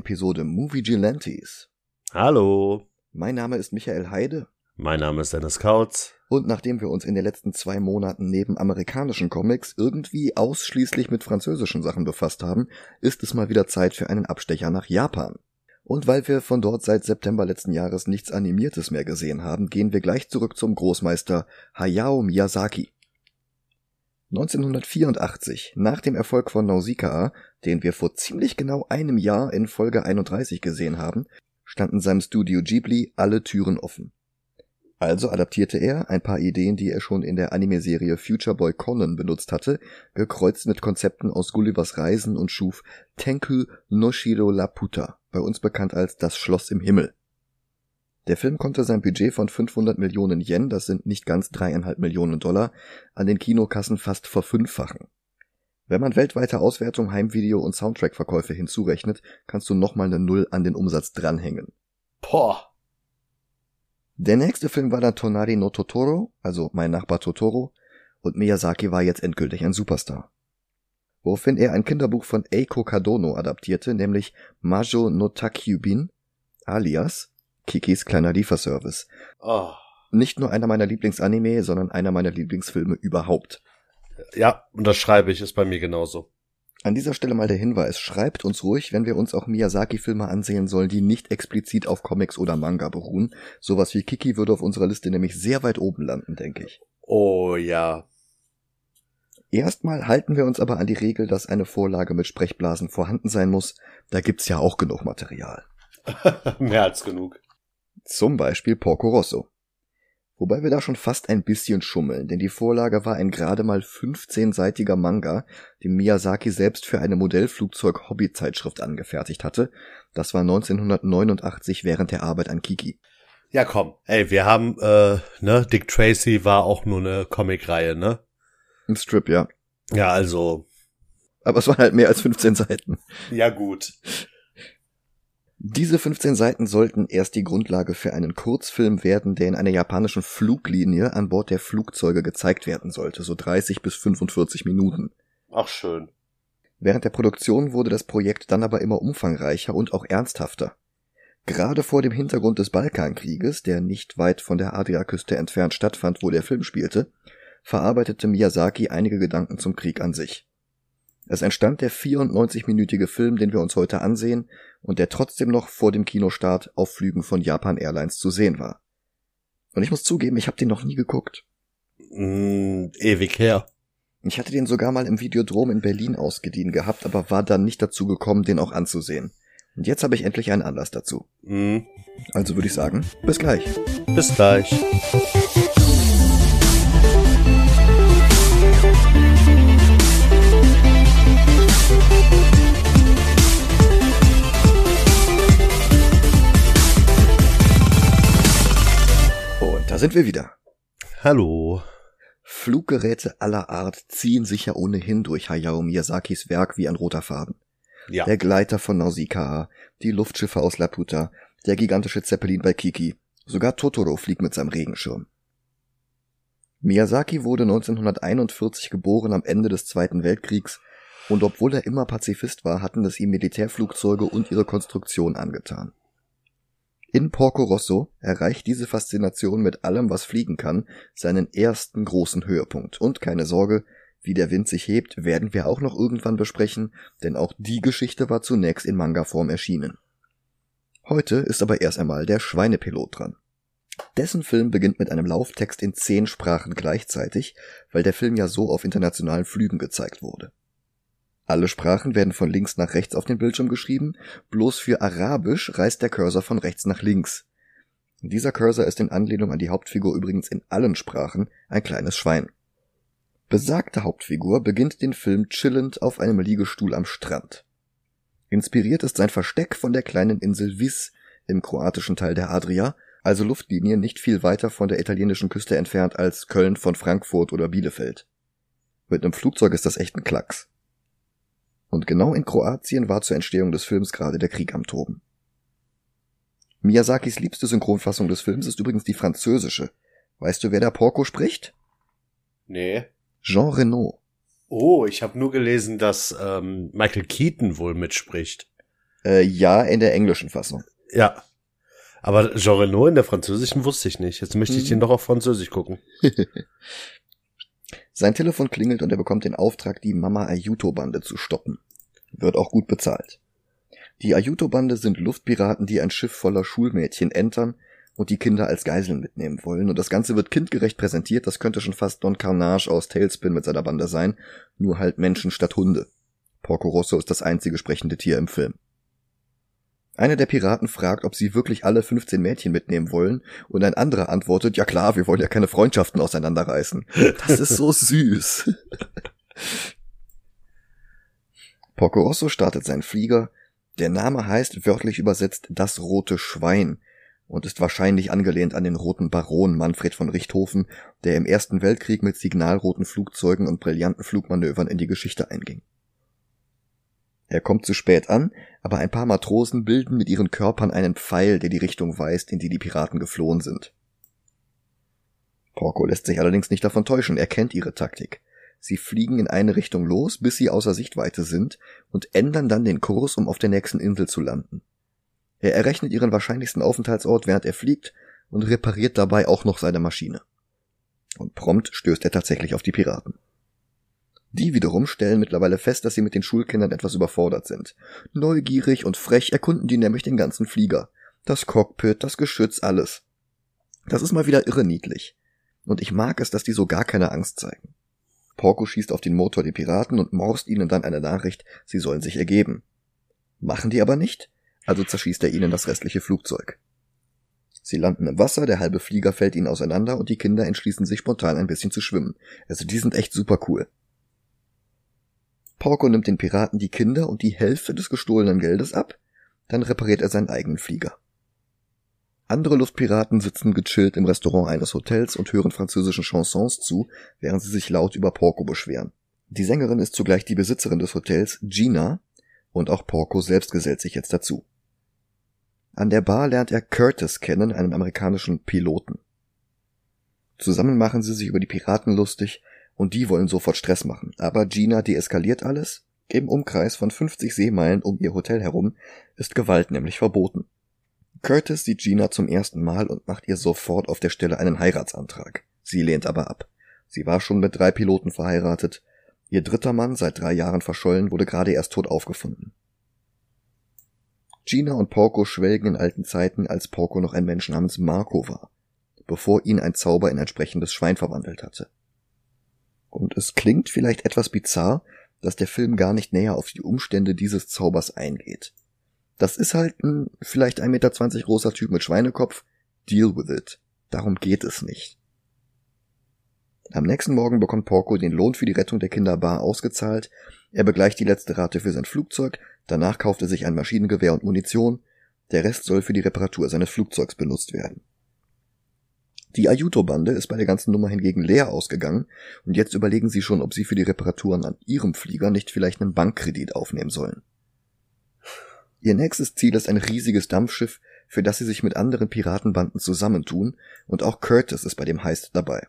Episode Movie Gelantes. Hallo. Mein Name ist Michael Heide. Mein Name ist Dennis Kautz. Und nachdem wir uns in den letzten zwei Monaten neben amerikanischen Comics irgendwie ausschließlich mit französischen Sachen befasst haben, ist es mal wieder Zeit für einen Abstecher nach Japan. Und weil wir von dort seit September letzten Jahres nichts Animiertes mehr gesehen haben, gehen wir gleich zurück zum Großmeister Hayao Miyazaki. 1984, nach dem Erfolg von Nausicaa, den wir vor ziemlich genau einem Jahr in Folge 31 gesehen haben, standen seinem Studio Ghibli alle Türen offen. Also adaptierte er ein paar Ideen, die er schon in der Anime-Serie Future Boy Conan benutzt hatte, gekreuzt mit Konzepten aus Gullivers Reisen und schuf Tenku Noshiro Laputa, bei uns bekannt als Das Schloss im Himmel. Der Film konnte sein Budget von 500 Millionen Yen, das sind nicht ganz dreieinhalb Millionen Dollar, an den Kinokassen fast verfünffachen. Wenn man weltweite Auswertung, Heimvideo und Soundtrack-Verkäufe hinzurechnet, kannst du nochmal eine Null an den Umsatz dranhängen. Boah. Der nächste Film war dann Tonari no Totoro, also Mein Nachbar Totoro, und Miyazaki war jetzt endgültig ein Superstar. Woraufhin er ein Kinderbuch von Eiko Kadono adaptierte, nämlich Majo no Takyubin, alias Kikis kleiner Lieferservice. Oh. Nicht nur einer meiner Lieblingsanime, sondern einer meiner Lieblingsfilme überhaupt. Ja, unterschreibe ich, ist bei mir genauso. An dieser Stelle mal der Hinweis, schreibt uns ruhig, wenn wir uns auch Miyazaki-Filme ansehen sollen, die nicht explizit auf Comics oder Manga beruhen. Sowas wie Kiki würde auf unserer Liste nämlich sehr weit oben landen, denke ich. Oh ja. Erstmal halten wir uns aber an die Regel, dass eine Vorlage mit Sprechblasen vorhanden sein muss. Da gibt's ja auch genug Material. Mehr als genug. Zum Beispiel Porco Rosso. Wobei wir da schon fast ein bisschen schummeln, denn die Vorlage war ein gerade mal 15-seitiger Manga, den Miyazaki selbst für eine Modellflugzeug-Hobbyzeitschrift angefertigt hatte. Das war 1989 während der Arbeit an Kiki. Ja, komm. Ey, wir haben, äh, ne, Dick Tracy war auch nur eine Comicreihe, ne? Ein Strip, ja. Ja, also. Aber es waren halt mehr als 15 Seiten. Ja, gut. Diese 15 Seiten sollten erst die Grundlage für einen Kurzfilm werden, der in einer japanischen Fluglinie an Bord der Flugzeuge gezeigt werden sollte, so 30 bis 45 Minuten. Ach schön. Während der Produktion wurde das Projekt dann aber immer umfangreicher und auch ernsthafter. Gerade vor dem Hintergrund des Balkankrieges, der nicht weit von der Adriaküste entfernt stattfand, wo der Film spielte, verarbeitete Miyazaki einige Gedanken zum Krieg an sich. Es entstand der 94-minütige Film, den wir uns heute ansehen und der trotzdem noch vor dem Kinostart auf Flügen von Japan Airlines zu sehen war. Und ich muss zugeben, ich habe den noch nie geguckt. Mm, ewig her. Ich hatte den sogar mal im Videodrom in Berlin ausgedient gehabt, aber war dann nicht dazu gekommen, den auch anzusehen. Und jetzt habe ich endlich einen Anlass dazu. Mm. Also würde ich sagen, bis gleich. Bis gleich. Sind wir wieder. Hallo. Fluggeräte aller Art ziehen sich ja ohnehin durch Hayao Miyazakis Werk wie ein roter Faden. Ja. Der Gleiter von Nausicaa, die Luftschiffe aus Laputa, der gigantische Zeppelin bei Kiki, sogar Totoro fliegt mit seinem Regenschirm. Miyazaki wurde 1941 geboren am Ende des Zweiten Weltkriegs und obwohl er immer Pazifist war, hatten es ihm Militärflugzeuge und ihre Konstruktion angetan. In Porco Rosso erreicht diese Faszination mit allem, was fliegen kann, seinen ersten großen Höhepunkt. Und keine Sorge, wie der Wind sich hebt, werden wir auch noch irgendwann besprechen, denn auch die Geschichte war zunächst in Manga-Form erschienen. Heute ist aber erst einmal der Schweinepilot dran. Dessen Film beginnt mit einem Lauftext in zehn Sprachen gleichzeitig, weil der Film ja so auf internationalen Flügen gezeigt wurde. Alle Sprachen werden von links nach rechts auf den Bildschirm geschrieben, bloß für Arabisch reißt der Cursor von rechts nach links. Dieser Cursor ist in Anlehnung an die Hauptfigur übrigens in allen Sprachen ein kleines Schwein. Besagte Hauptfigur beginnt den Film chillend auf einem Liegestuhl am Strand. Inspiriert ist sein Versteck von der kleinen Insel Vis im kroatischen Teil der Adria, also Luftlinie nicht viel weiter von der italienischen Küste entfernt als Köln von Frankfurt oder Bielefeld. Mit einem Flugzeug ist das echt ein Klacks. Und genau in Kroatien war zur Entstehung des Films gerade der Krieg am Toben. Miyazakis liebste Synchronfassung des Films ist übrigens die französische. Weißt du, wer da Porco spricht? Nee. Jean Renault. Oh, ich habe nur gelesen, dass ähm, Michael Keaton wohl mitspricht. Äh, ja, in der englischen Fassung. Ja. Aber Jean Reno in der französischen wusste ich nicht. Jetzt möchte ich den doch auf Französisch gucken. Sein Telefon klingelt und er bekommt den Auftrag, die Mama Ayuto-Bande zu stoppen. Wird auch gut bezahlt. Die Ayuto-Bande sind Luftpiraten, die ein Schiff voller Schulmädchen entern und die Kinder als Geiseln mitnehmen wollen. Und das Ganze wird kindgerecht präsentiert. Das könnte schon fast Don Carnage aus Tailspin mit seiner Bande sein. Nur halt Menschen statt Hunde. Porco Rosso ist das einzige sprechende Tier im Film. Einer der Piraten fragt, ob sie wirklich alle 15 Mädchen mitnehmen wollen, und ein anderer antwortet, ja klar, wir wollen ja keine Freundschaften auseinanderreißen. Das ist so süß. Porco Rosso startet seinen Flieger. Der Name heißt wörtlich übersetzt das rote Schwein und ist wahrscheinlich angelehnt an den roten Baron Manfred von Richthofen, der im Ersten Weltkrieg mit signalroten Flugzeugen und brillanten Flugmanövern in die Geschichte einging. Er kommt zu spät an, aber ein paar Matrosen bilden mit ihren Körpern einen Pfeil, der die Richtung weist, in die die Piraten geflohen sind. Porco lässt sich allerdings nicht davon täuschen, er kennt ihre Taktik. Sie fliegen in eine Richtung los, bis sie außer Sichtweite sind und ändern dann den Kurs, um auf der nächsten Insel zu landen. Er errechnet ihren wahrscheinlichsten Aufenthaltsort, während er fliegt, und repariert dabei auch noch seine Maschine. Und prompt stößt er tatsächlich auf die Piraten. Die wiederum stellen mittlerweile fest, dass sie mit den Schulkindern etwas überfordert sind. Neugierig und frech erkunden die nämlich den ganzen Flieger. Das Cockpit, das Geschütz, alles. Das ist mal wieder irre niedlich. Und ich mag es, dass die so gar keine Angst zeigen. Porco schießt auf den Motor der Piraten und morst ihnen dann eine Nachricht, sie sollen sich ergeben. Machen die aber nicht, also zerschießt er ihnen das restliche Flugzeug. Sie landen im Wasser, der halbe Flieger fällt ihnen auseinander und die Kinder entschließen sich spontan ein bisschen zu schwimmen. Also die sind echt super cool. Porco nimmt den Piraten die Kinder und die Hälfte des gestohlenen Geldes ab, dann repariert er seinen eigenen Flieger. Andere Luftpiraten sitzen gechillt im Restaurant eines Hotels und hören französischen Chansons zu, während sie sich laut über Porco beschweren. Die Sängerin ist zugleich die Besitzerin des Hotels, Gina, und auch Porco selbst gesellt sich jetzt dazu. An der Bar lernt er Curtis kennen, einen amerikanischen Piloten. Zusammen machen sie sich über die Piraten lustig und die wollen sofort Stress machen. Aber Gina deeskaliert alles. Im Umkreis von 50 Seemeilen um ihr Hotel herum ist Gewalt nämlich verboten. Curtis sieht Gina zum ersten Mal und macht ihr sofort auf der Stelle einen Heiratsantrag. Sie lehnt aber ab. Sie war schon mit drei Piloten verheiratet. Ihr dritter Mann, seit drei Jahren verschollen, wurde gerade erst tot aufgefunden. Gina und Porco schwelgen in alten Zeiten, als Porco noch ein Mensch namens Marco war, bevor ihn ein Zauber in ein sprechendes Schwein verwandelt hatte. Und es klingt vielleicht etwas bizarr, dass der Film gar nicht näher auf die Umstände dieses Zaubers eingeht. Das ist halt ein vielleicht 1,20 Meter großer Typ mit Schweinekopf. Deal with it. Darum geht es nicht. Am nächsten Morgen bekommt Porco den Lohn für die Rettung der Kinder bar ausgezahlt. Er begleicht die letzte Rate für sein Flugzeug. Danach kauft er sich ein Maschinengewehr und Munition. Der Rest soll für die Reparatur seines Flugzeugs benutzt werden. Die Ayuto-Bande ist bei der ganzen Nummer hingegen leer ausgegangen und jetzt überlegen sie schon, ob sie für die Reparaturen an ihrem Flieger nicht vielleicht einen Bankkredit aufnehmen sollen. Ihr nächstes Ziel ist ein riesiges Dampfschiff, für das sie sich mit anderen Piratenbanden zusammentun, und auch Curtis ist bei dem Heist dabei.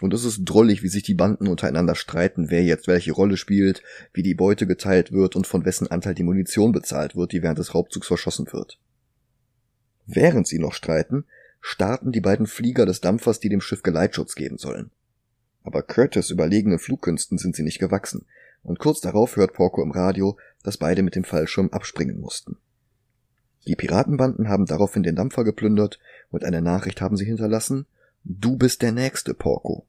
Und es ist drollig, wie sich die Banden untereinander streiten, wer jetzt welche Rolle spielt, wie die Beute geteilt wird und von wessen Anteil die Munition bezahlt wird, die während des Raubzugs verschossen wird. Während sie noch streiten, starten die beiden Flieger des Dampfers, die dem Schiff Geleitschutz geben sollen. Aber Curtis überlegenen Flugkünsten sind sie nicht gewachsen, und kurz darauf hört Porco im Radio, dass beide mit dem Fallschirm abspringen mussten. Die Piratenbanden haben daraufhin den Dampfer geplündert und eine Nachricht haben sie hinterlassen, Du bist der Nächste, Porco.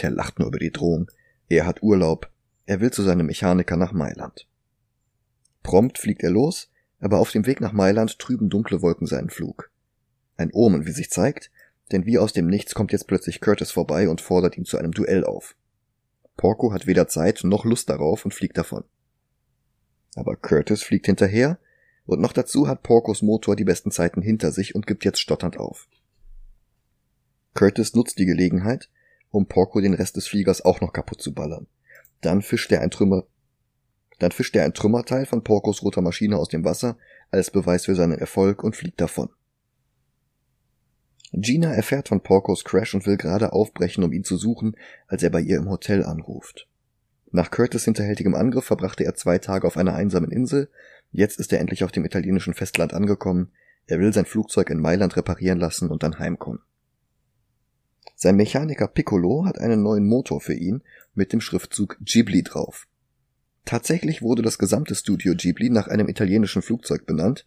Der lacht nur über die Drohung. Er hat Urlaub. Er will zu seinem Mechaniker nach Mailand. Prompt fliegt er los, aber auf dem Weg nach Mailand trüben dunkle Wolken seinen Flug. Ein Omen, wie sich zeigt, denn wie aus dem Nichts kommt jetzt plötzlich Curtis vorbei und fordert ihn zu einem Duell auf. Porco hat weder Zeit noch Lust darauf und fliegt davon. Aber Curtis fliegt hinterher, und noch dazu hat Porcos Motor die besten Zeiten hinter sich und gibt jetzt stotternd auf. Curtis nutzt die Gelegenheit, um Porco den Rest des Fliegers auch noch kaputt zu ballern. Dann fischt er ein Trümmer, dann fischt er ein Trümmerteil von Porcos roter Maschine aus dem Wasser als Beweis für seinen Erfolg und fliegt davon. Gina erfährt von Porcos Crash und will gerade aufbrechen, um ihn zu suchen, als er bei ihr im Hotel anruft. Nach Curtis hinterhältigem Angriff verbrachte er zwei Tage auf einer einsamen Insel, Jetzt ist er endlich auf dem italienischen Festland angekommen, er will sein Flugzeug in Mailand reparieren lassen und dann heimkommen. Sein Mechaniker Piccolo hat einen neuen Motor für ihn mit dem Schriftzug Ghibli drauf. Tatsächlich wurde das gesamte Studio Ghibli nach einem italienischen Flugzeug benannt,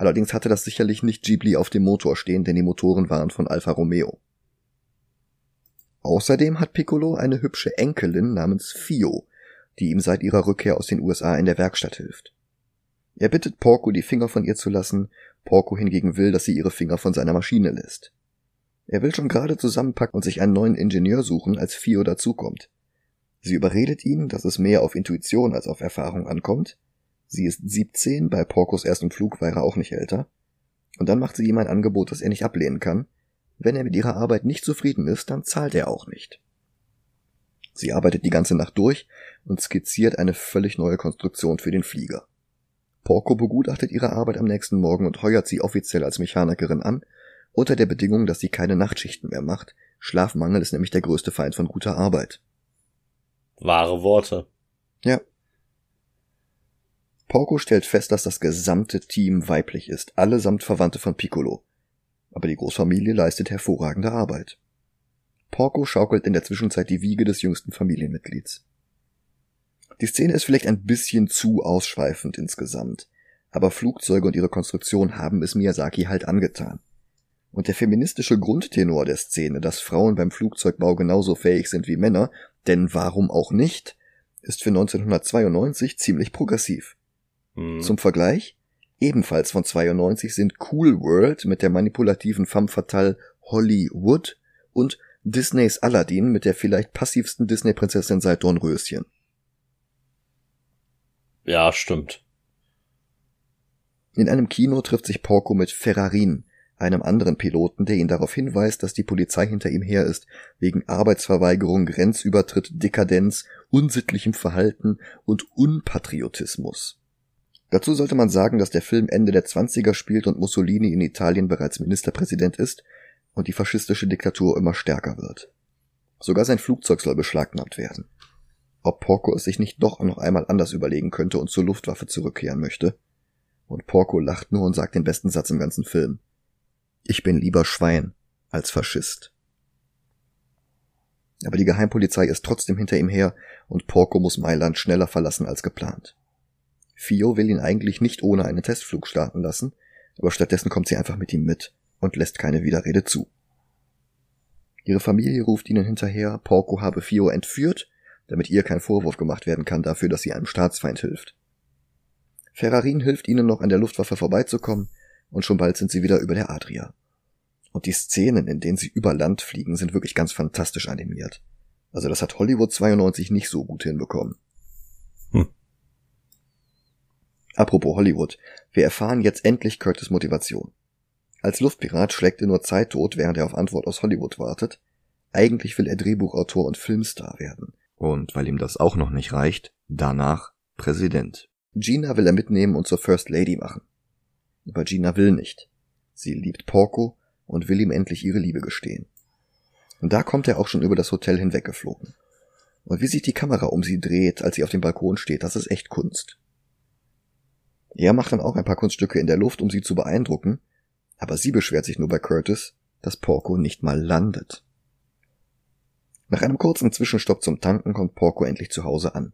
allerdings hatte das sicherlich nicht Ghibli auf dem Motor stehen, denn die Motoren waren von Alfa Romeo. Außerdem hat Piccolo eine hübsche Enkelin namens Fio, die ihm seit ihrer Rückkehr aus den USA in der Werkstatt hilft. Er bittet Porco, die Finger von ihr zu lassen, Porco hingegen will, dass sie ihre Finger von seiner Maschine lässt. Er will schon gerade zusammenpacken und sich einen neuen Ingenieur suchen, als Fio dazukommt. Sie überredet ihn, dass es mehr auf Intuition als auf Erfahrung ankommt. Sie ist 17, bei Porcos ersten Flug war er auch nicht älter. Und dann macht sie ihm ein Angebot, das er nicht ablehnen kann. Wenn er mit ihrer Arbeit nicht zufrieden ist, dann zahlt er auch nicht. Sie arbeitet die ganze Nacht durch und skizziert eine völlig neue Konstruktion für den Flieger. Porco begutachtet ihre Arbeit am nächsten Morgen und heuert sie offiziell als Mechanikerin an, unter der Bedingung, dass sie keine Nachtschichten mehr macht. Schlafmangel ist nämlich der größte Feind von guter Arbeit. Wahre Worte. Ja. Porco stellt fest, dass das gesamte Team weiblich ist, allesamt Verwandte von Piccolo. Aber die Großfamilie leistet hervorragende Arbeit. Porco schaukelt in der Zwischenzeit die Wiege des jüngsten Familienmitglieds. Die Szene ist vielleicht ein bisschen zu ausschweifend insgesamt, aber Flugzeuge und ihre Konstruktion haben es Miyazaki halt angetan. Und der feministische Grundtenor der Szene, dass Frauen beim Flugzeugbau genauso fähig sind wie Männer, denn warum auch nicht, ist für 1992 ziemlich progressiv. Hm. Zum Vergleich, ebenfalls von 92 sind Cool World mit der manipulativen femme fatale Hollywood und Disneys Aladdin mit der vielleicht passivsten Disney-Prinzessin seit Dornröschen. Ja, stimmt. In einem Kino trifft sich Porco mit Ferrarin, einem anderen Piloten, der ihn darauf hinweist, dass die Polizei hinter ihm her ist, wegen Arbeitsverweigerung, Grenzübertritt, Dekadenz, unsittlichem Verhalten und Unpatriotismus. Dazu sollte man sagen, dass der Film Ende der 20er spielt und Mussolini in Italien bereits Ministerpräsident ist und die faschistische Diktatur immer stärker wird. Sogar sein Flugzeug soll beschlagnahmt werden. Ob Porco es sich nicht doch noch einmal anders überlegen könnte und zur Luftwaffe zurückkehren möchte. Und Porco lacht nur und sagt den besten Satz im ganzen Film. Ich bin lieber Schwein als Faschist. Aber die Geheimpolizei ist trotzdem hinter ihm her und Porco muss Mailand schneller verlassen als geplant. Fio will ihn eigentlich nicht ohne einen Testflug starten lassen, aber stattdessen kommt sie einfach mit ihm mit und lässt keine Widerrede zu. Ihre Familie ruft ihnen hinterher, Porco habe Fio entführt, damit ihr kein Vorwurf gemacht werden kann dafür, dass sie einem Staatsfeind hilft. Ferrarin hilft ihnen noch an der Luftwaffe vorbeizukommen, und schon bald sind sie wieder über der Adria. Und die Szenen, in denen sie über Land fliegen, sind wirklich ganz fantastisch animiert. Also das hat Hollywood 92 nicht so gut hinbekommen. Hm. Apropos Hollywood, wir erfahren jetzt endlich Curtis Motivation. Als Luftpirat schlägt er nur Zeit tot, während er auf Antwort aus Hollywood wartet. Eigentlich will er Drehbuchautor und Filmstar werden. Und weil ihm das auch noch nicht reicht, danach Präsident. Gina will er mitnehmen und zur First Lady machen. Aber Gina will nicht. Sie liebt Porco und will ihm endlich ihre Liebe gestehen. Und da kommt er auch schon über das Hotel hinweggeflogen. Und wie sich die Kamera um sie dreht, als sie auf dem Balkon steht, das ist echt Kunst. Er macht dann auch ein paar Kunststücke in der Luft, um sie zu beeindrucken, aber sie beschwert sich nur bei Curtis, dass Porco nicht mal landet. Nach einem kurzen Zwischenstopp zum Tanken kommt Porco endlich zu Hause an.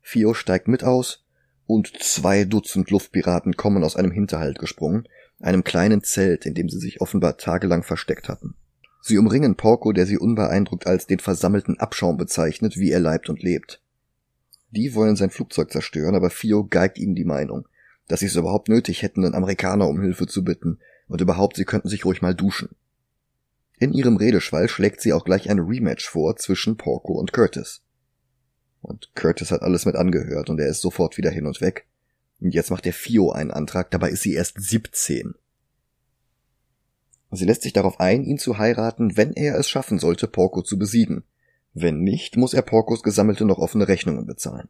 Fio steigt mit aus und zwei Dutzend Luftpiraten kommen aus einem Hinterhalt gesprungen, einem kleinen Zelt, in dem sie sich offenbar tagelang versteckt hatten. Sie umringen Porco, der sie unbeeindruckt als den versammelten Abschaum bezeichnet, wie er leibt und lebt. Die wollen sein Flugzeug zerstören, aber Fio geigt ihnen die Meinung, dass sie es überhaupt nötig hätten, einen Amerikaner um Hilfe zu bitten, und überhaupt, sie könnten sich ruhig mal duschen. In ihrem Redeschwall schlägt sie auch gleich ein Rematch vor zwischen Porco und Curtis. Und Curtis hat alles mit angehört und er ist sofort wieder hin und weg. Und jetzt macht der Fio einen Antrag, dabei ist sie erst 17. Sie lässt sich darauf ein, ihn zu heiraten, wenn er es schaffen sollte, Porco zu besiegen. Wenn nicht, muss er Porcos gesammelte noch offene Rechnungen bezahlen.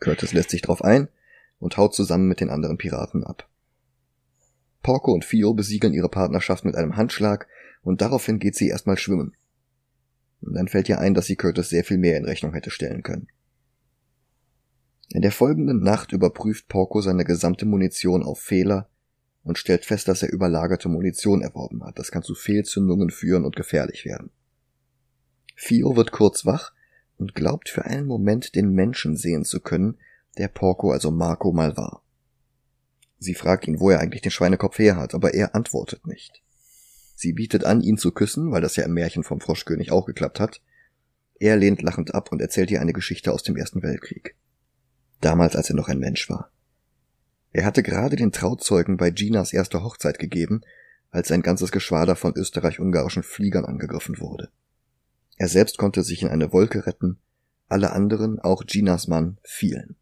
Curtis lässt sich darauf ein und haut zusammen mit den anderen Piraten ab. Porco und Fio besiegeln ihre Partnerschaft mit einem Handschlag und daraufhin geht sie erstmal schwimmen. Und dann fällt ihr ein, dass sie Curtis sehr viel mehr in Rechnung hätte stellen können. In der folgenden Nacht überprüft Porco seine gesamte Munition auf Fehler und stellt fest, dass er überlagerte Munition erworben hat. Das kann zu Fehlzündungen führen und gefährlich werden. Fio wird kurz wach und glaubt für einen Moment den Menschen sehen zu können, der Porco, also Marco, mal war. Sie fragt ihn, wo er eigentlich den Schweinekopf her hat, aber er antwortet nicht. Sie bietet an, ihn zu küssen, weil das ja im Märchen vom Froschkönig auch geklappt hat. Er lehnt lachend ab und erzählt ihr eine Geschichte aus dem Ersten Weltkrieg. Damals, als er noch ein Mensch war. Er hatte gerade den Trauzeugen bei Ginas erster Hochzeit gegeben, als sein ganzes Geschwader von österreich-ungarischen Fliegern angegriffen wurde. Er selbst konnte sich in eine Wolke retten, alle anderen, auch Ginas Mann, fielen.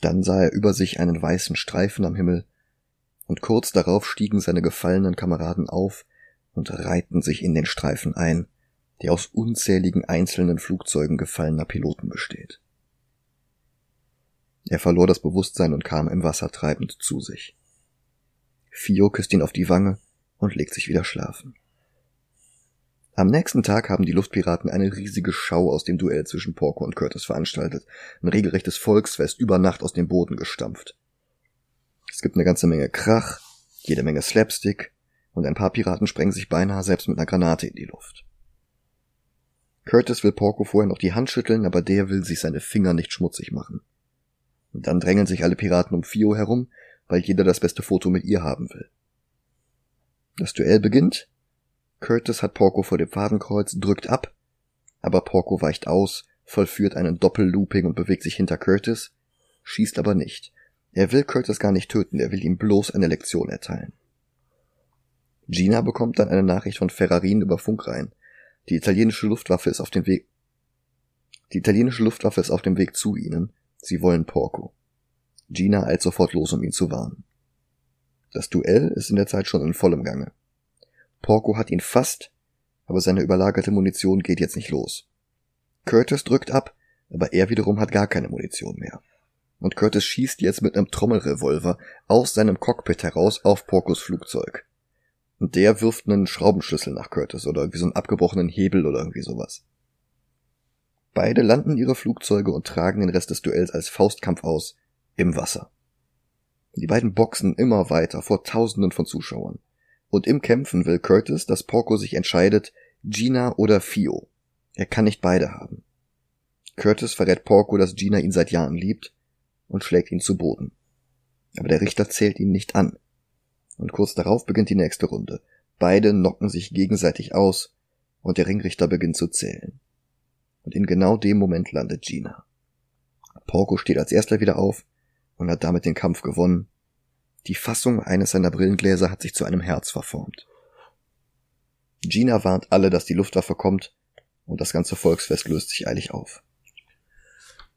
Dann sah er über sich einen weißen Streifen am Himmel, und kurz darauf stiegen seine gefallenen Kameraden auf und reihten sich in den Streifen ein, der aus unzähligen einzelnen Flugzeugen gefallener Piloten besteht. Er verlor das Bewusstsein und kam im Wasser treibend zu sich. Fio küsst ihn auf die Wange und legt sich wieder schlafen. Am nächsten Tag haben die Luftpiraten eine riesige Schau aus dem Duell zwischen Porco und Curtis veranstaltet, ein regelrechtes Volksfest über Nacht aus dem Boden gestampft. Es gibt eine ganze Menge Krach, jede Menge Slapstick, und ein paar Piraten sprengen sich beinahe selbst mit einer Granate in die Luft. Curtis will Porco vorher noch die Hand schütteln, aber der will sich seine Finger nicht schmutzig machen. Und dann drängeln sich alle Piraten um Fio herum, weil jeder das beste Foto mit ihr haben will. Das Duell beginnt Curtis hat Porco vor dem Fadenkreuz, drückt ab, aber Porco weicht aus, vollführt einen Doppellooping und bewegt sich hinter Curtis, schießt aber nicht. Er will Curtis gar nicht töten, er will ihm bloß eine Lektion erteilen. Gina bekommt dann eine Nachricht von Ferrarin über Funk rein. Die italienische Luftwaffe ist auf dem Weg. Die italienische Luftwaffe ist auf dem Weg zu ihnen. Sie wollen Porco. Gina eilt sofort los, um ihn zu warnen. Das Duell ist in der Zeit schon in vollem Gange. Porco hat ihn fast, aber seine überlagerte Munition geht jetzt nicht los. Curtis drückt ab, aber er wiederum hat gar keine Munition mehr. Und Curtis schießt jetzt mit einem Trommelrevolver aus seinem Cockpit heraus auf Porcos Flugzeug. Und der wirft einen Schraubenschlüssel nach Curtis oder irgendwie so einen abgebrochenen Hebel oder irgendwie sowas. Beide landen ihre Flugzeuge und tragen den Rest des Duells als Faustkampf aus im Wasser. Die beiden boxen immer weiter vor Tausenden von Zuschauern. Und im Kämpfen will Curtis, dass Porco sich entscheidet, Gina oder Fio. Er kann nicht beide haben. Curtis verrät Porco, dass Gina ihn seit Jahren liebt und schlägt ihn zu Boden. Aber der Richter zählt ihn nicht an. Und kurz darauf beginnt die nächste Runde. Beide knocken sich gegenseitig aus und der Ringrichter beginnt zu zählen. Und in genau dem Moment landet Gina. Porco steht als erster wieder auf und hat damit den Kampf gewonnen die Fassung eines seiner Brillengläser hat sich zu einem Herz verformt. Gina warnt alle, dass die Luftwaffe kommt, und das ganze Volksfest löst sich eilig auf.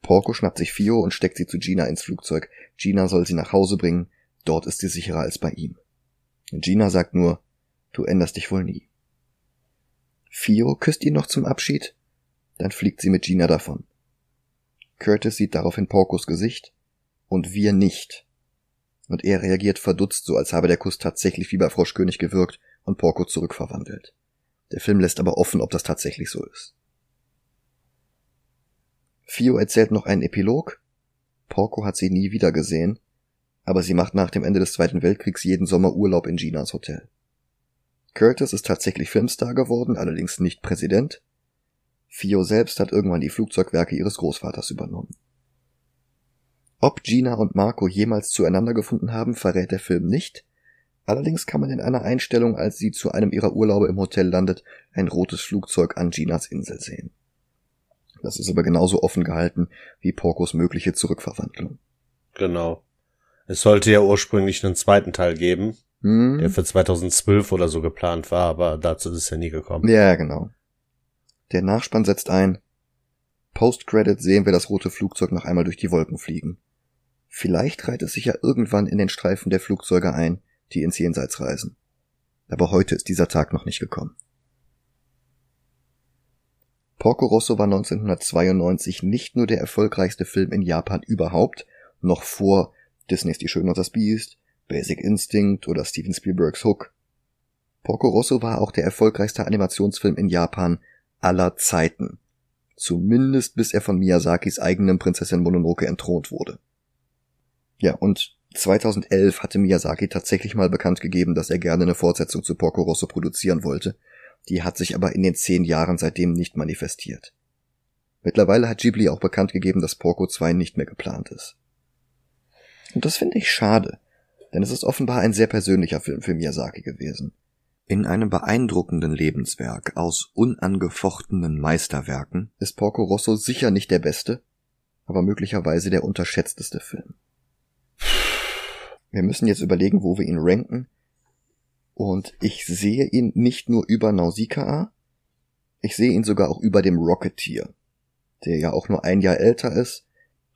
Porco schnappt sich Fio und steckt sie zu Gina ins Flugzeug. Gina soll sie nach Hause bringen, dort ist sie sicherer als bei ihm. Gina sagt nur, du änderst dich wohl nie. Fio küsst ihn noch zum Abschied, dann fliegt sie mit Gina davon. Curtis sieht daraufhin Porcos Gesicht und wir nicht und er reagiert verdutzt, so als habe der Kuss tatsächlich wie bei Froschkönig gewirkt und Porco zurückverwandelt. Der Film lässt aber offen, ob das tatsächlich so ist. Fio erzählt noch einen Epilog. Porco hat sie nie wieder gesehen, aber sie macht nach dem Ende des Zweiten Weltkriegs jeden Sommer Urlaub in Ginas Hotel. Curtis ist tatsächlich Filmstar geworden, allerdings nicht Präsident. Fio selbst hat irgendwann die Flugzeugwerke ihres Großvaters übernommen. Ob Gina und Marco jemals zueinander gefunden haben, verrät der Film nicht. Allerdings kann man in einer Einstellung, als sie zu einem ihrer Urlaube im Hotel landet, ein rotes Flugzeug an Ginas Insel sehen. Das ist aber genauso offen gehalten wie Porcos mögliche Zurückverwandlung. Genau. Es sollte ja ursprünglich einen zweiten Teil geben, hm. der für 2012 oder so geplant war, aber dazu ist es ja nie gekommen. Ja, genau. Der Nachspann setzt ein. Post-Credit sehen wir das rote Flugzeug noch einmal durch die Wolken fliegen. Vielleicht reiht es sich ja irgendwann in den Streifen der Flugzeuge ein, die ins Jenseits reisen. Aber heute ist dieser Tag noch nicht gekommen. Porco Rosso war 1992 nicht nur der erfolgreichste Film in Japan überhaupt, noch vor Disneys Die Schöne und das Biest, Basic Instinct oder Steven Spielbergs Hook. Porco Rosso war auch der erfolgreichste Animationsfilm in Japan aller Zeiten Zumindest bis er von Miyazakis eigenem Prinzessin Mononoke entthront wurde. Ja, und 2011 hatte Miyazaki tatsächlich mal bekannt gegeben, dass er gerne eine Fortsetzung zu Porco Rosso produzieren wollte. Die hat sich aber in den zehn Jahren seitdem nicht manifestiert. Mittlerweile hat Ghibli auch bekannt gegeben, dass Porco 2 nicht mehr geplant ist. Und das finde ich schade, denn es ist offenbar ein sehr persönlicher Film für Miyazaki gewesen. In einem beeindruckenden Lebenswerk aus unangefochtenen Meisterwerken ist Porco Rosso sicher nicht der beste, aber möglicherweise der unterschätzteste Film. Wir müssen jetzt überlegen, wo wir ihn ranken. Und ich sehe ihn nicht nur über Nausicaa, ich sehe ihn sogar auch über dem Rocketeer, der ja auch nur ein Jahr älter ist.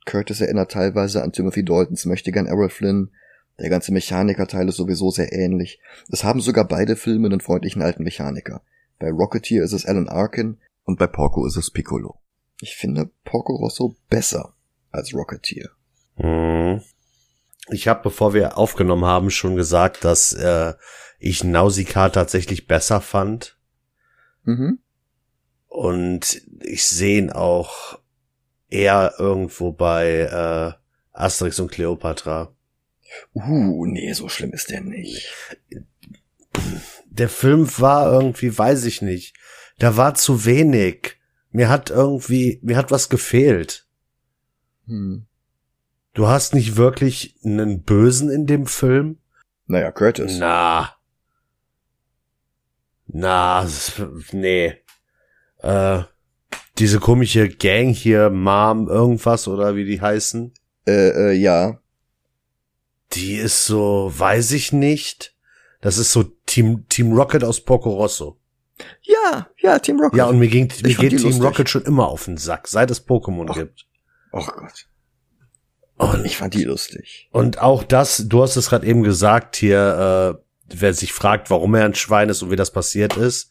Curtis erinnert teilweise an Timothy Daltons Möchtegern Errol Flynn. Der ganze Mechanikerteil ist sowieso sehr ähnlich. Es haben sogar beide Filme einen freundlichen alten Mechaniker. Bei Rocketeer ist es Alan Arkin und bei Porco ist es Piccolo. Ich finde Porco Rosso besser als Rocketeer. Hm. Ich habe, bevor wir aufgenommen haben, schon gesagt, dass äh, ich Nausicaa tatsächlich besser fand. Mhm. Und ich sehe ihn auch eher irgendwo bei äh, Asterix und Cleopatra. Uh, nee, so schlimm ist der nicht. Der Film war irgendwie, weiß ich nicht. Da war zu wenig. Mir hat irgendwie, mir hat was gefehlt. Hm. Du hast nicht wirklich einen Bösen in dem Film? Naja, Curtis. Na. Na, nee. Äh, diese komische Gang hier, Mom, irgendwas oder wie die heißen. Äh, äh, ja. Die ist so, weiß ich nicht. Das ist so Team, Team Rocket aus Poco Rosso. Ja, ja, Team Rocket. Ja, und mir, ging, mir geht Team lustig. Rocket schon immer auf den Sack, seit es Pokémon gibt. Oh Gott. Und ich fand die lustig. Und auch das, du hast es gerade eben gesagt hier, äh, wer sich fragt, warum er ein Schwein ist und wie das passiert ist.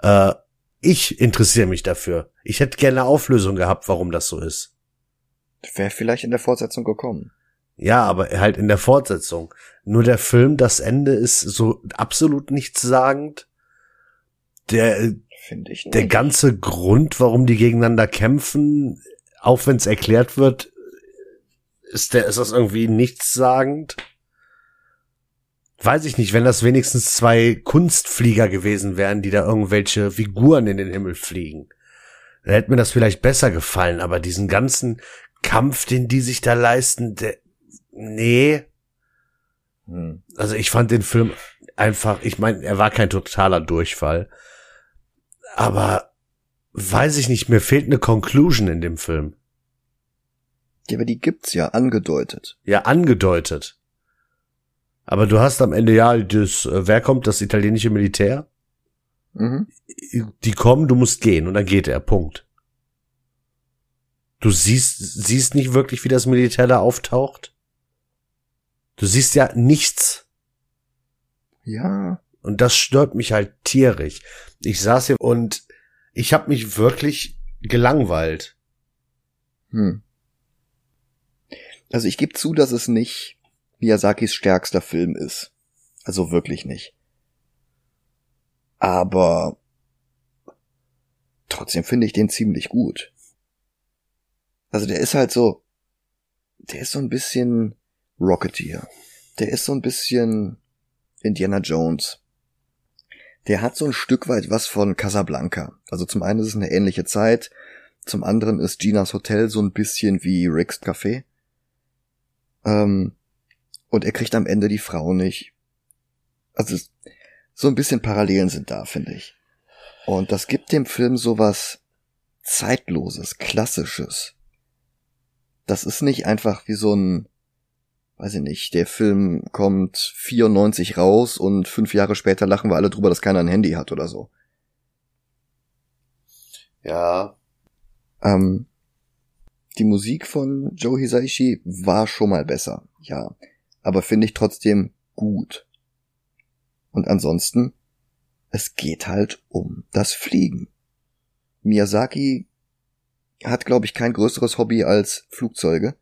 Äh, ich interessiere mich dafür. Ich hätte gerne eine Auflösung gehabt, warum das so ist. Wäre vielleicht in der Fortsetzung gekommen. Ja, aber halt in der Fortsetzung. Nur der Film, das Ende ist so absolut nichtssagend. Der, Finde ich nicht. der ganze Grund, warum die gegeneinander kämpfen, auch wenn es erklärt wird, ist der, ist das irgendwie nichtssagend? Weiß ich nicht, wenn das wenigstens zwei Kunstflieger gewesen wären, die da irgendwelche Figuren in den Himmel fliegen. Dann hätte mir das vielleicht besser gefallen, aber diesen ganzen Kampf, den die sich da leisten, der, nee. Hm. Also ich fand den Film einfach, ich meine, er war kein totaler Durchfall. Aber weiß ich nicht, mir fehlt eine Conclusion in dem Film. Ja, aber die gibt's ja angedeutet. Ja, angedeutet. Aber du hast am Ende ja das, äh, wer kommt, das italienische Militär? Mhm. Die kommen, du musst gehen und dann geht er, Punkt. Du siehst, siehst nicht wirklich, wie das Militär da auftaucht. Du siehst ja nichts. Ja. Und das stört mich halt tierisch. Ich saß hier und ich habe mich wirklich gelangweilt. Hm. Also ich gebe zu, dass es nicht Miyazakis stärkster Film ist. Also wirklich nicht. Aber trotzdem finde ich den ziemlich gut. Also der ist halt so, der ist so ein bisschen Rocketeer. Der ist so ein bisschen Indiana Jones. Der hat so ein Stück weit was von Casablanca. Also zum einen ist es eine ähnliche Zeit, zum anderen ist Ginas Hotel so ein bisschen wie Rick's Café. Ähm, und er kriegt am Ende die Frau nicht. Also so ein bisschen Parallelen sind da, finde ich. Und das gibt dem Film sowas zeitloses, klassisches. Das ist nicht einfach wie so ein, weiß ich nicht, der Film kommt 94 raus und fünf Jahre später lachen wir alle drüber, dass keiner ein Handy hat oder so. Ja. Ähm, die Musik von Joe Hisaishi war schon mal besser, ja. Aber finde ich trotzdem gut. Und ansonsten, es geht halt um das Fliegen. Miyazaki hat, glaube ich, kein größeres Hobby als Flugzeuge.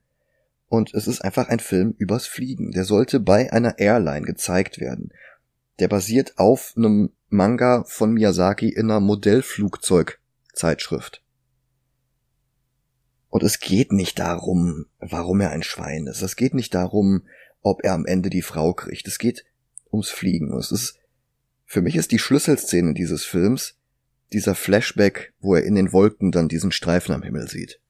Und es ist einfach ein Film übers Fliegen. Der sollte bei einer Airline gezeigt werden. Der basiert auf einem Manga von Miyazaki in einer Modellflugzeugzeitschrift. Und es geht nicht darum, warum er ein Schwein ist. Es geht nicht darum, ob er am Ende die Frau kriegt. Es geht ums Fliegen. Es ist, für mich ist die Schlüsselszene dieses Films dieser Flashback, wo er in den Wolken dann diesen Streifen am Himmel sieht.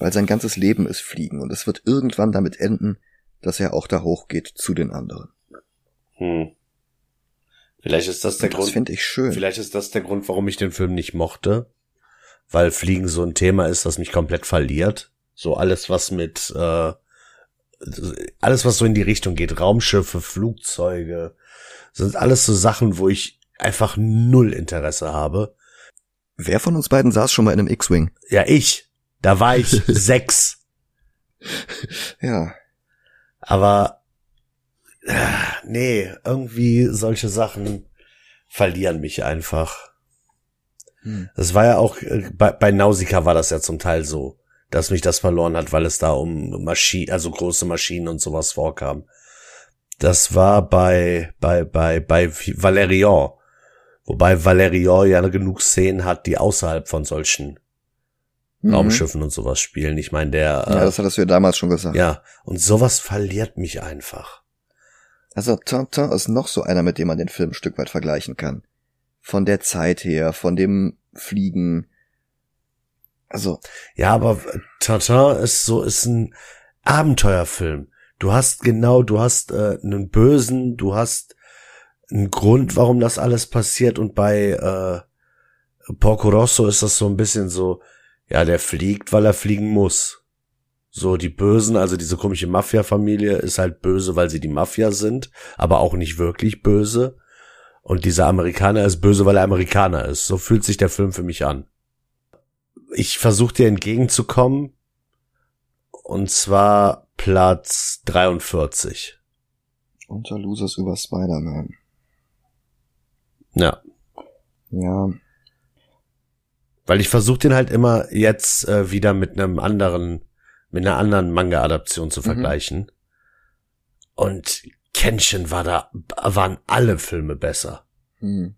Weil sein ganzes Leben ist Fliegen und es wird irgendwann damit enden, dass er auch da hochgeht zu den anderen. Hm. Vielleicht ist das der und Grund. Das finde ich schön. Vielleicht ist das der Grund, warum ich den Film nicht mochte. Weil Fliegen so ein Thema ist, das mich komplett verliert. So alles, was mit, äh, alles, was so in die Richtung geht, Raumschiffe, Flugzeuge, sind alles so Sachen, wo ich einfach null Interesse habe. Wer von uns beiden saß schon mal in einem X-Wing? Ja, ich. Da war ich sechs. Ja. Aber äh, nee, irgendwie solche Sachen verlieren mich einfach. Hm. Das war ja auch, äh, bei, bei Nausicaa war das ja zum Teil so, dass mich das verloren hat, weil es da um Maschinen, also große Maschinen und sowas vorkam. Das war bei, bei, bei, bei Valerian. Wobei Valerian ja genug Szenen hat, die außerhalb von solchen Mhm. Raumschiffen und sowas spielen. Ich meine, der, Ja, äh, das hattest du ja damals schon gesagt. ja, und sowas verliert mich einfach. Also Tintin ist noch so einer, mit dem man den Film ein Stück weit vergleichen kann. Von der Zeit her, von dem Fliegen. Also, Ja, aber Tintin ist so, ist ein Abenteuerfilm. Du hast genau, du hast äh, einen Bösen, du hast einen Grund, warum das alles passiert und bei äh, Porco Rosso ist das so ein bisschen so, ja, der fliegt, weil er fliegen muss. So, die Bösen, also diese komische Mafia-Familie ist halt böse, weil sie die Mafia sind, aber auch nicht wirklich böse. Und dieser Amerikaner ist böse, weil er Amerikaner ist. So fühlt sich der Film für mich an. Ich versuche dir entgegenzukommen. Und zwar Platz 43. unter Losers über Spider-Man. Ja. Ja, Weil ich versuche den halt immer jetzt äh, wieder mit einem anderen, mit einer anderen Manga-Adaption zu Mhm. vergleichen. Und Kenshin war da, waren alle Filme besser. hm.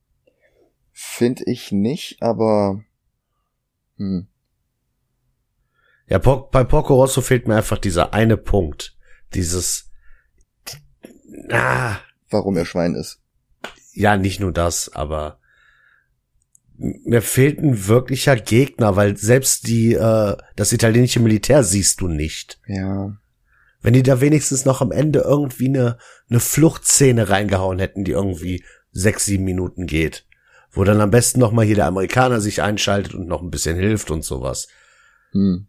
Find ich nicht, aber hm. Ja, bei Porco Rosso fehlt mir einfach dieser eine Punkt. Dieses, ah, warum er Schwein ist. ja, nicht nur das, aber mir fehlt ein wirklicher Gegner, weil selbst die, äh, das italienische Militär siehst du nicht. Ja. Wenn die da wenigstens noch am Ende irgendwie eine, eine Fluchtszene reingehauen hätten, die irgendwie sechs, sieben Minuten geht. Wo dann am besten noch mal hier der Amerikaner sich einschaltet und noch ein bisschen hilft und sowas. Hm.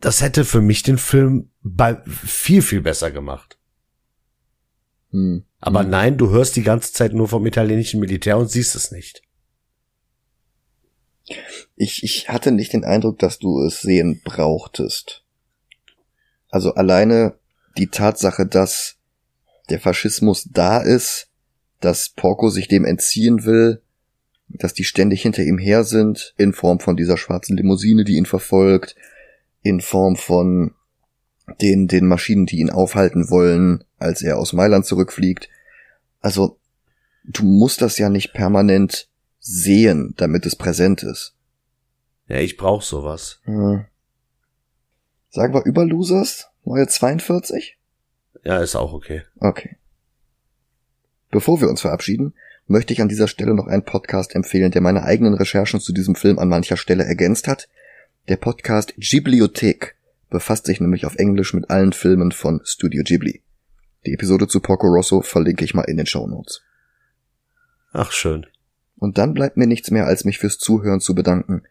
Das hätte für mich den Film bei viel, viel besser gemacht. Hm. Aber hm. nein, du hörst die ganze Zeit nur vom italienischen Militär und siehst es nicht. Ich, ich hatte nicht den Eindruck, dass du es sehen brauchtest. Also alleine die Tatsache, dass der Faschismus da ist, dass Porco sich dem entziehen will, dass die ständig hinter ihm her sind, in Form von dieser schwarzen Limousine, die ihn verfolgt, in Form von den, den Maschinen, die ihn aufhalten wollen, als er aus Mailand zurückfliegt. Also, du musst das ja nicht permanent sehen, damit es präsent ist. Ja, ich brauch sowas. Hm. Sagen wir über Losers? Neue 42? Ja, ist auch okay. Okay. Bevor wir uns verabschieden, möchte ich an dieser Stelle noch einen Podcast empfehlen, der meine eigenen Recherchen zu diesem Film an mancher Stelle ergänzt hat. Der Podcast Ghibliothek befasst sich nämlich auf Englisch mit allen Filmen von Studio Ghibli. Die Episode zu Porco Rosso verlinke ich mal in den Show Notes. Ach, schön. Und dann bleibt mir nichts mehr, als mich fürs Zuhören zu bedanken.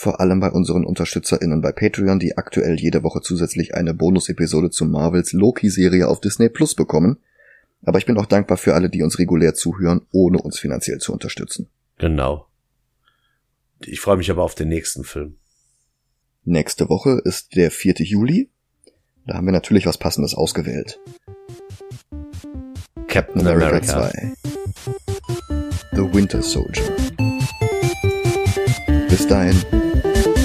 Vor allem bei unseren UnterstützerInnen bei Patreon, die aktuell jede Woche zusätzlich eine Bonus-Episode zu Marvels Loki-Serie auf Disney Plus bekommen. Aber ich bin auch dankbar für alle, die uns regulär zuhören, ohne uns finanziell zu unterstützen. Genau. Ich freue mich aber auf den nächsten Film. Nächste Woche ist der 4. Juli. Da haben wir natürlich was Passendes ausgewählt. Captain America, America. 2. The Winter Soldier. Bis dahin,